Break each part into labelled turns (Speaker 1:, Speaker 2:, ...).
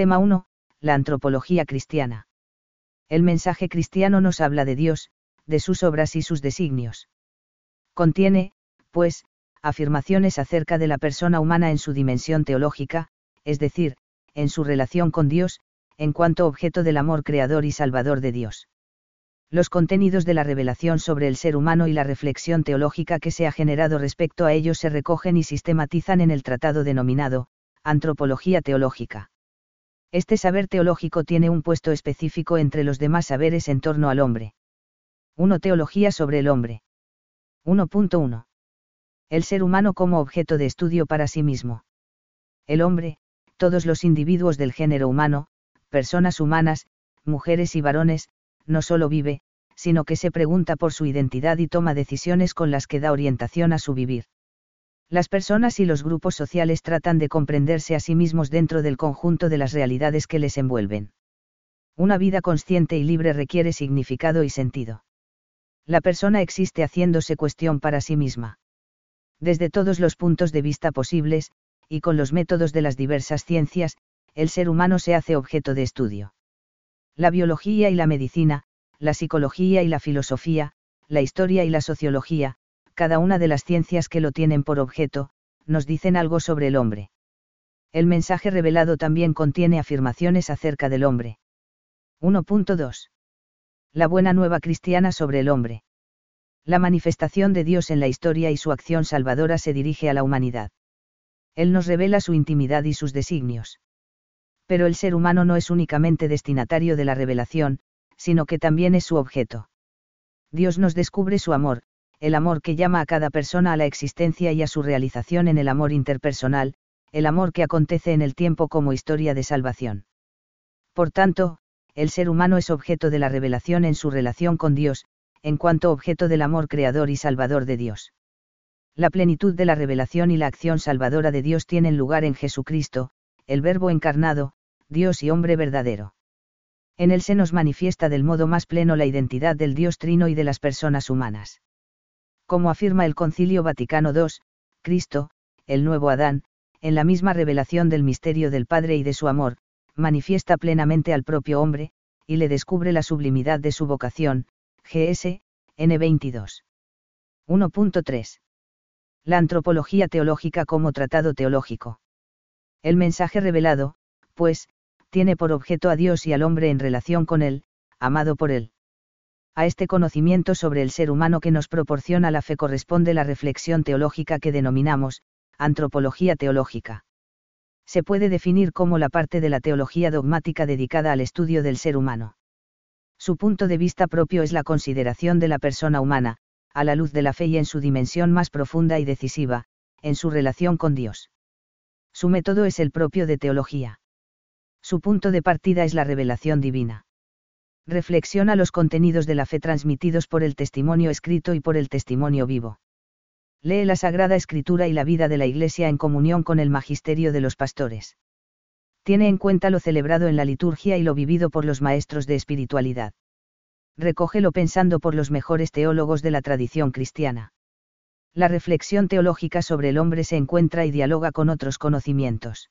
Speaker 1: Tema 1. La antropología cristiana. El mensaje cristiano nos habla de Dios, de sus obras y sus designios. Contiene, pues, afirmaciones acerca de la persona humana en su dimensión teológica, es decir, en su relación con Dios, en cuanto objeto del amor creador y salvador de Dios. Los contenidos de la revelación sobre el ser humano y la reflexión teológica que se ha generado respecto a ellos se recogen y sistematizan en el tratado denominado, Antropología Teológica. Este saber teológico tiene un puesto específico entre los demás saberes en torno al hombre. 1. Teología sobre el hombre. 1.1. El ser humano como objeto de estudio para sí mismo. El hombre, todos los individuos del género humano, personas humanas, mujeres y varones, no solo vive, sino que se pregunta por su identidad y toma decisiones con las que da orientación a su vivir. Las personas y los grupos sociales tratan de comprenderse a sí mismos dentro del conjunto de las realidades que les envuelven. Una vida consciente y libre requiere significado y sentido. La persona existe haciéndose cuestión para sí misma desde todos los puntos de vista posibles, y con los métodos de las diversas ciencias, el ser humano se hace objeto de estudio. La biología y la medicina, la psicología y la filosofía, la historia y la sociología, cada una de las ciencias que lo tienen por objeto, nos dicen algo sobre el hombre. El mensaje revelado también contiene afirmaciones acerca del hombre. 1.2. La buena nueva cristiana sobre el hombre. La manifestación de Dios en la historia y su acción salvadora se dirige a la humanidad. Él nos revela su intimidad y sus designios. Pero el ser humano no es únicamente destinatario de la revelación, sino que también es su objeto. Dios nos descubre su amor, el amor que llama a cada persona a la existencia y a su realización en el amor interpersonal, el amor que acontece en el tiempo como historia de salvación. Por tanto, el ser humano es objeto de la revelación en su relación con Dios, en cuanto objeto del amor creador y salvador de Dios. La plenitud de la revelación y la acción salvadora de Dios tienen lugar en Jesucristo, el Verbo encarnado, Dios y hombre verdadero. En él se nos manifiesta del modo más pleno la identidad del Dios trino y de las personas humanas. Como afirma el Concilio Vaticano II, Cristo, el nuevo Adán, en la misma revelación del misterio del Padre y de su amor, manifiesta plenamente al propio hombre, y le descubre la sublimidad de su vocación, GS, N22. 1.3. La antropología teológica como tratado teológico. El mensaje revelado, pues, tiene por objeto a Dios y al hombre en relación con él, amado por él. A este conocimiento sobre el ser humano que nos proporciona la fe corresponde la reflexión teológica que denominamos, antropología teológica. Se puede definir como la parte de la teología dogmática dedicada al estudio del ser humano. Su punto de vista propio es la consideración de la persona humana, a la luz de la fe y en su dimensión más profunda y decisiva, en su relación con Dios. Su método es el propio de teología. Su punto de partida es la revelación divina. Reflexiona los contenidos de la fe transmitidos por el testimonio escrito y por el testimonio vivo. Lee la Sagrada Escritura y la vida de la Iglesia en comunión con el magisterio de los pastores tiene en cuenta lo celebrado en la liturgia y lo vivido por los maestros de espiritualidad. Recógelo pensando por los mejores teólogos de la tradición cristiana. La reflexión teológica sobre el hombre se encuentra y dialoga con otros conocimientos.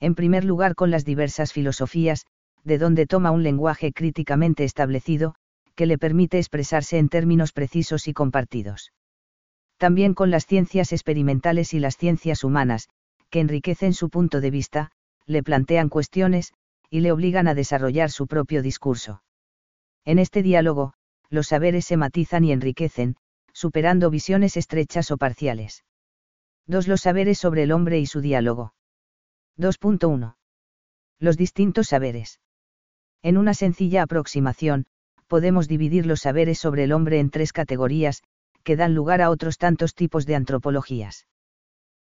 Speaker 1: En primer lugar con las diversas filosofías, de donde toma un lenguaje críticamente establecido, que le permite expresarse en términos precisos y compartidos. También con las ciencias experimentales y las ciencias humanas, que enriquecen su punto de vista, le plantean cuestiones, y le obligan a desarrollar su propio discurso. En este diálogo, los saberes se matizan y enriquecen, superando visiones estrechas o parciales. 2. Los saberes sobre el hombre y su diálogo. 2.1. Los distintos saberes. En una sencilla aproximación, podemos dividir los saberes sobre el hombre en tres categorías, que dan lugar a otros tantos tipos de antropologías.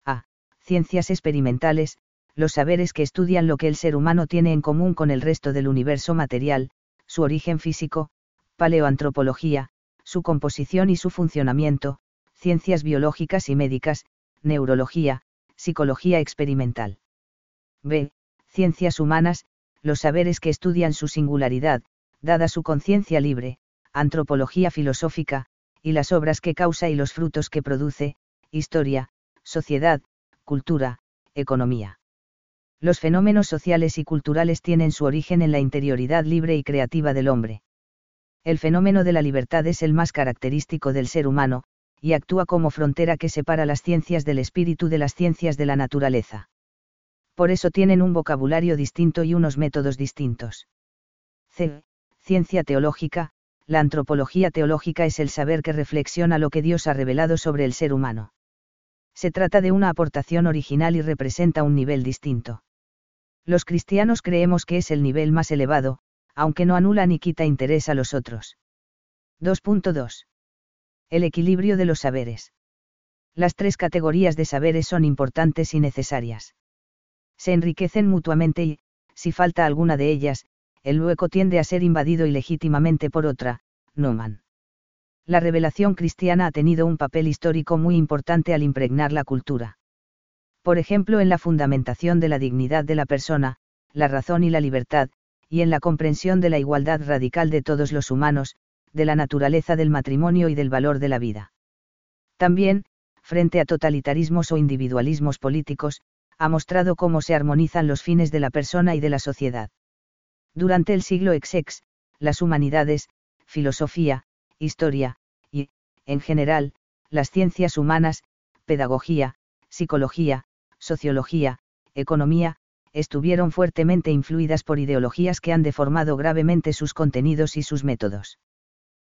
Speaker 1: A. Ciencias experimentales, los saberes que estudian lo que el ser humano tiene en común con el resto del universo material, su origen físico, paleoantropología, su composición y su funcionamiento, ciencias biológicas y médicas, neurología, psicología experimental. B. Ciencias humanas, los saberes que estudian su singularidad, dada su conciencia libre, antropología filosófica, y las obras que causa y los frutos que produce, historia, sociedad, cultura, economía Los fenómenos sociales y culturales tienen su origen en la interioridad libre y creativa del hombre. El fenómeno de la libertad es el más característico del ser humano, y actúa como frontera que separa las ciencias del espíritu de las ciencias de la naturaleza. Por eso tienen un vocabulario distinto y unos métodos distintos. C. Ciencia teológica. La antropología teológica es el saber que reflexiona lo que Dios ha revelado sobre el ser humano. Se trata de una aportación original y representa un nivel distinto. Los cristianos creemos que es el nivel más elevado, aunque no anula ni quita interés a los otros. 2.2. El equilibrio de los saberes. Las tres categorías de saberes son importantes y necesarias. Se enriquecen mutuamente y, si falta alguna de ellas, el luego tiende a ser invadido ilegítimamente por otra, Numan. La revelación cristiana ha tenido un papel histórico muy importante al impregnar la cultura por ejemplo en la fundamentación de la dignidad de la persona, la razón y la libertad, y en la comprensión de la igualdad radical de todos los humanos, de la naturaleza del matrimonio y del valor de la vida. También, frente a totalitarismos o individualismos políticos, ha mostrado cómo se armonizan los fines de la persona y de la sociedad. Durante el siglo XX, las humanidades, filosofía, historia, y, en general, las ciencias humanas, pedagogía, psicología, sociología, economía, estuvieron fuertemente influidas por ideologías que han deformado gravemente sus contenidos y sus métodos.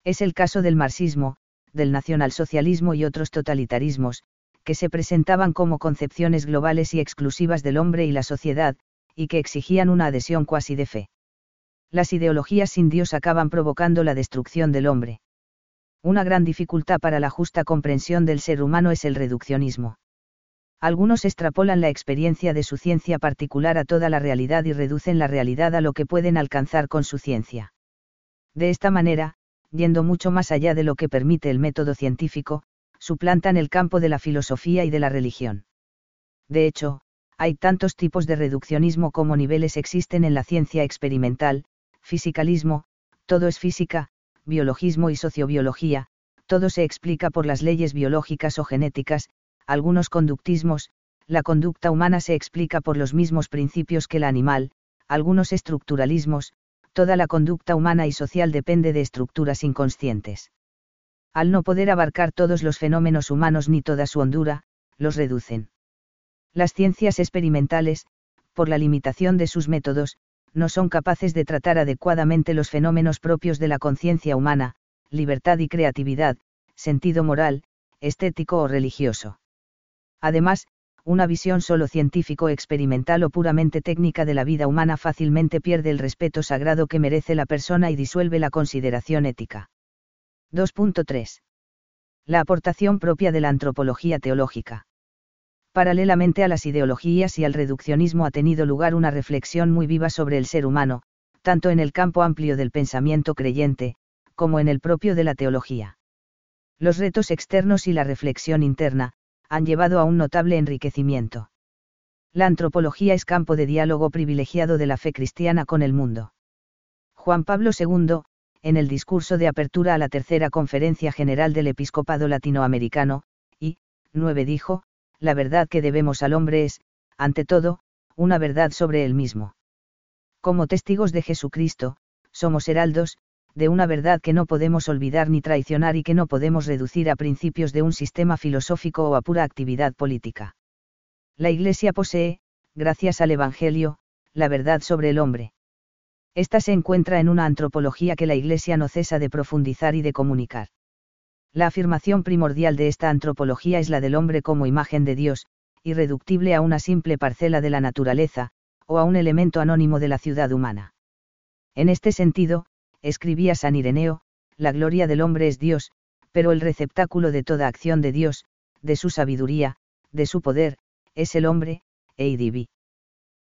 Speaker 1: Es el caso del marxismo, del nacionalsocialismo y otros totalitarismos, que se presentaban como concepciones globales y exclusivas del hombre y la sociedad, y que exigían una adhesión cuasi de fe. Las ideologías sin Dios acaban provocando la destrucción del hombre. Una gran dificultad para la justa comprensión del ser humano es el reduccionismo. Algunos extrapolan la experiencia de su ciencia particular a toda la realidad y reducen la realidad a lo que pueden alcanzar con su ciencia. De esta manera, yendo mucho más allá de lo que permite el método científico, suplantan el campo de la filosofía y de la religión. De hecho, hay tantos tipos de reduccionismo como niveles existen en la ciencia experimental, fisicalismo, todo es física, biologismo y sociobiología, todo se explica por las leyes biológicas o genéticas, algunos conductismos, la conducta humana se explica por los mismos principios que la animal, algunos estructuralismos, toda la conducta humana y social depende de estructuras inconscientes. Al no poder abarcar todos los fenómenos humanos ni toda su hondura, los reducen. Las ciencias experimentales, por la limitación de sus métodos, no son capaces de tratar adecuadamente los fenómenos propios de la conciencia humana, libertad y creatividad, sentido moral, estético o religioso. Además, una visión solo científico experimental o puramente técnica de la vida humana fácilmente pierde el respeto sagrado que merece la persona y disuelve la consideración ética. 2.3. La aportación propia de la antropología teológica. Paralelamente a las ideologías y al reduccionismo ha tenido lugar una reflexión muy viva sobre el ser humano, tanto en el campo amplio del pensamiento creyente, como en el propio de la teología. Los retos externos y la reflexión interna, han llevado a un notable enriquecimiento. La antropología es campo de diálogo privilegiado de la fe cristiana con el mundo. Juan Pablo II, en el discurso de apertura a la tercera conferencia general del episcopado latinoamericano, y, 9 dijo, la verdad que debemos al hombre es, ante todo, una verdad sobre él mismo. Como testigos de Jesucristo, somos heraldos, de una verdad que no podemos olvidar ni traicionar y que no podemos reducir a principios de un sistema filosófico o a pura actividad política. La Iglesia posee, gracias al Evangelio, la verdad sobre el hombre. Esta se encuentra en una antropología que la Iglesia no cesa de profundizar y de comunicar. La afirmación primordial de esta antropología es la del hombre como imagen de Dios, irreductible a una simple parcela de la naturaleza, o a un elemento anónimo de la ciudad humana. En este sentido, escribía San Ireneo, la gloria del hombre es Dios, pero el receptáculo de toda acción de Dios, de su sabiduría, de su poder, es el hombre, Eidivi.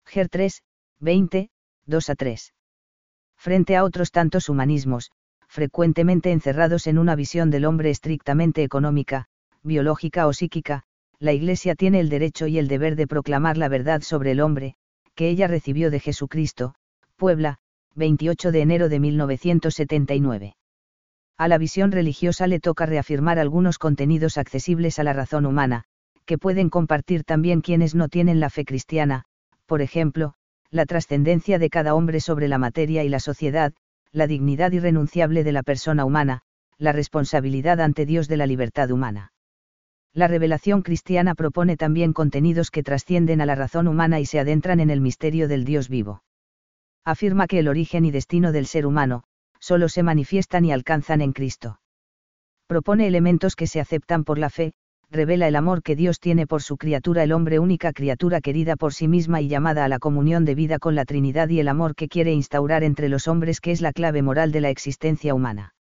Speaker 1: Ger 3, 20, 2 a 3. Frente a otros tantos humanismos, frecuentemente encerrados en una visión del hombre estrictamente económica, biológica o psíquica, la Iglesia tiene el derecho y el deber de proclamar la verdad sobre el hombre, que ella recibió de Jesucristo, Puebla, 28 de enero de 1979. A la visión religiosa le toca reafirmar algunos contenidos accesibles a la razón humana, que pueden compartir también quienes no tienen la fe cristiana, por ejemplo, la trascendencia de cada hombre sobre la materia y la sociedad, la dignidad irrenunciable de la persona humana, la responsabilidad ante Dios de la libertad humana. La revelación cristiana propone también contenidos que trascienden a la razón humana y se adentran en el misterio del Dios vivo. Afirma que el origen y destino del ser humano, solo se manifiestan y alcanzan en Cristo. Propone elementos que se aceptan por la fe, revela el amor que Dios tiene por su criatura el hombre única criatura querida por sí misma y llamada a la comunión de vida con la Trinidad y el amor que quiere instaurar entre los hombres que es la clave moral de la existencia humana.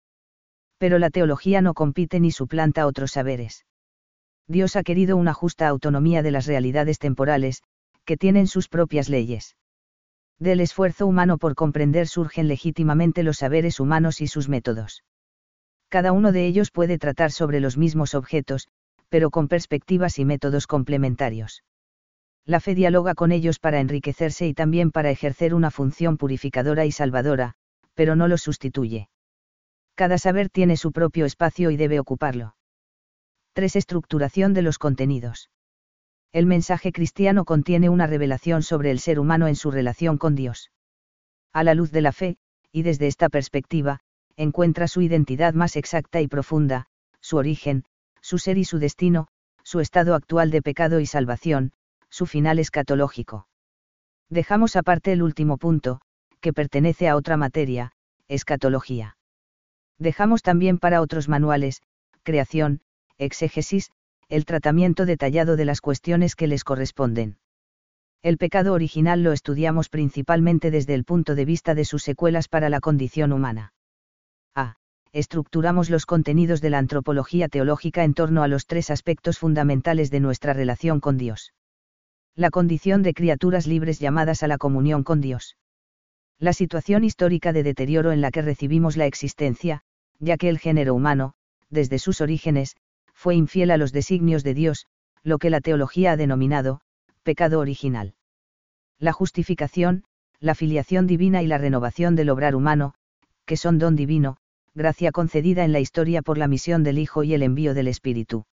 Speaker 1: Pero la teología no compite ni suplanta otros saberes. Dios ha querido una justa autonomía de las realidades temporales, que tienen sus propias leyes. Del esfuerzo humano por comprender surgen legítimamente los saberes humanos y sus métodos. Cada uno de ellos puede tratar sobre los mismos objetos, pero con perspectivas y métodos complementarios. La fe dialoga con ellos para enriquecerse y también para ejercer una función purificadora y salvadora, pero no los sustituye. Cada saber tiene su propio espacio y debe ocuparlo. 3. Estructuración de los contenidos. El mensaje cristiano contiene una revelación sobre el ser humano en su relación con Dios. A la luz de la fe, y desde esta perspectiva, encuentra su identidad más exacta y profunda, su origen, su ser y su destino, su estado actual de pecado y salvación, su final escatológico. Dejamos aparte el último punto, que pertenece a otra materia, escatología. Dejamos también para otros manuales, creación, exégesis, el tratamiento detallado de las cuestiones que les corresponden. El pecado original lo estudiamos principalmente desde el punto de vista de sus secuelas para la condición humana. A. Estructuramos los contenidos de la antropología teológica en torno a los tres aspectos fundamentales de nuestra relación con Dios. La condición de criaturas libres llamadas a la comunión con Dios. La situación histórica de deterioro en la que recibimos la existencia, ya que el género humano, desde sus orígenes, fue infiel a los designios de Dios, lo que la teología ha denominado, pecado original. La justificación, la filiación divina y la renovación del obrar humano, que son don divino, gracia concedida en la historia por la misión del Hijo y el envío del Espíritu.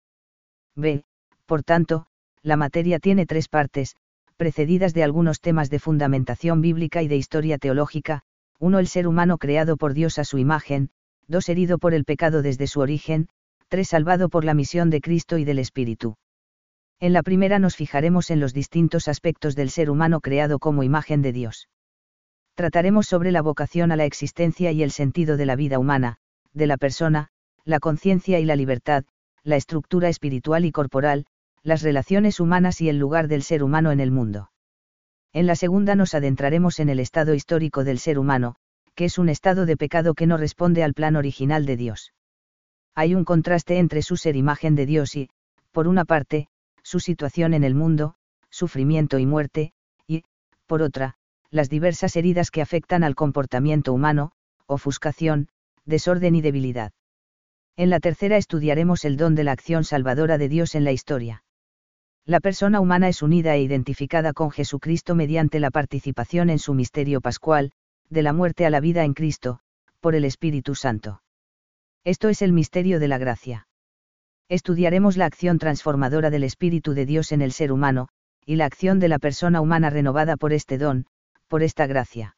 Speaker 1: B. Por tanto, la materia tiene tres partes, precedidas de algunos temas de fundamentación bíblica y de historia teológica, uno el ser humano creado por Dios a su imagen, dos herido por el pecado desde su origen, 3. Salvado por la misión de Cristo y del Espíritu. En la primera nos fijaremos en los distintos aspectos del ser humano creado como imagen de Dios. Trataremos sobre la vocación a la existencia y el sentido de la vida humana, de la persona, la conciencia y la libertad, la estructura espiritual y corporal, las relaciones humanas y el lugar del ser humano en el mundo. En la segunda nos adentraremos en el estado histórico del ser humano, que es un estado de pecado que no responde al plan original de Dios hay un contraste entre su ser imagen de Dios y, por una parte, su situación en el mundo, sufrimiento y muerte, y, por otra, las diversas heridas que afectan al comportamiento humano, ofuscación, desorden y debilidad. En la tercera estudiaremos el don de la acción salvadora de Dios en la historia. La persona humana es unida e identificada con Jesucristo mediante la participación en su misterio pascual, de la muerte a la vida en Cristo, por el Espíritu Santo. Esto es el misterio de la gracia. Estudiaremos la acción transformadora del Espíritu de Dios en el ser humano, y la acción de la persona humana renovada por este don, por esta gracia.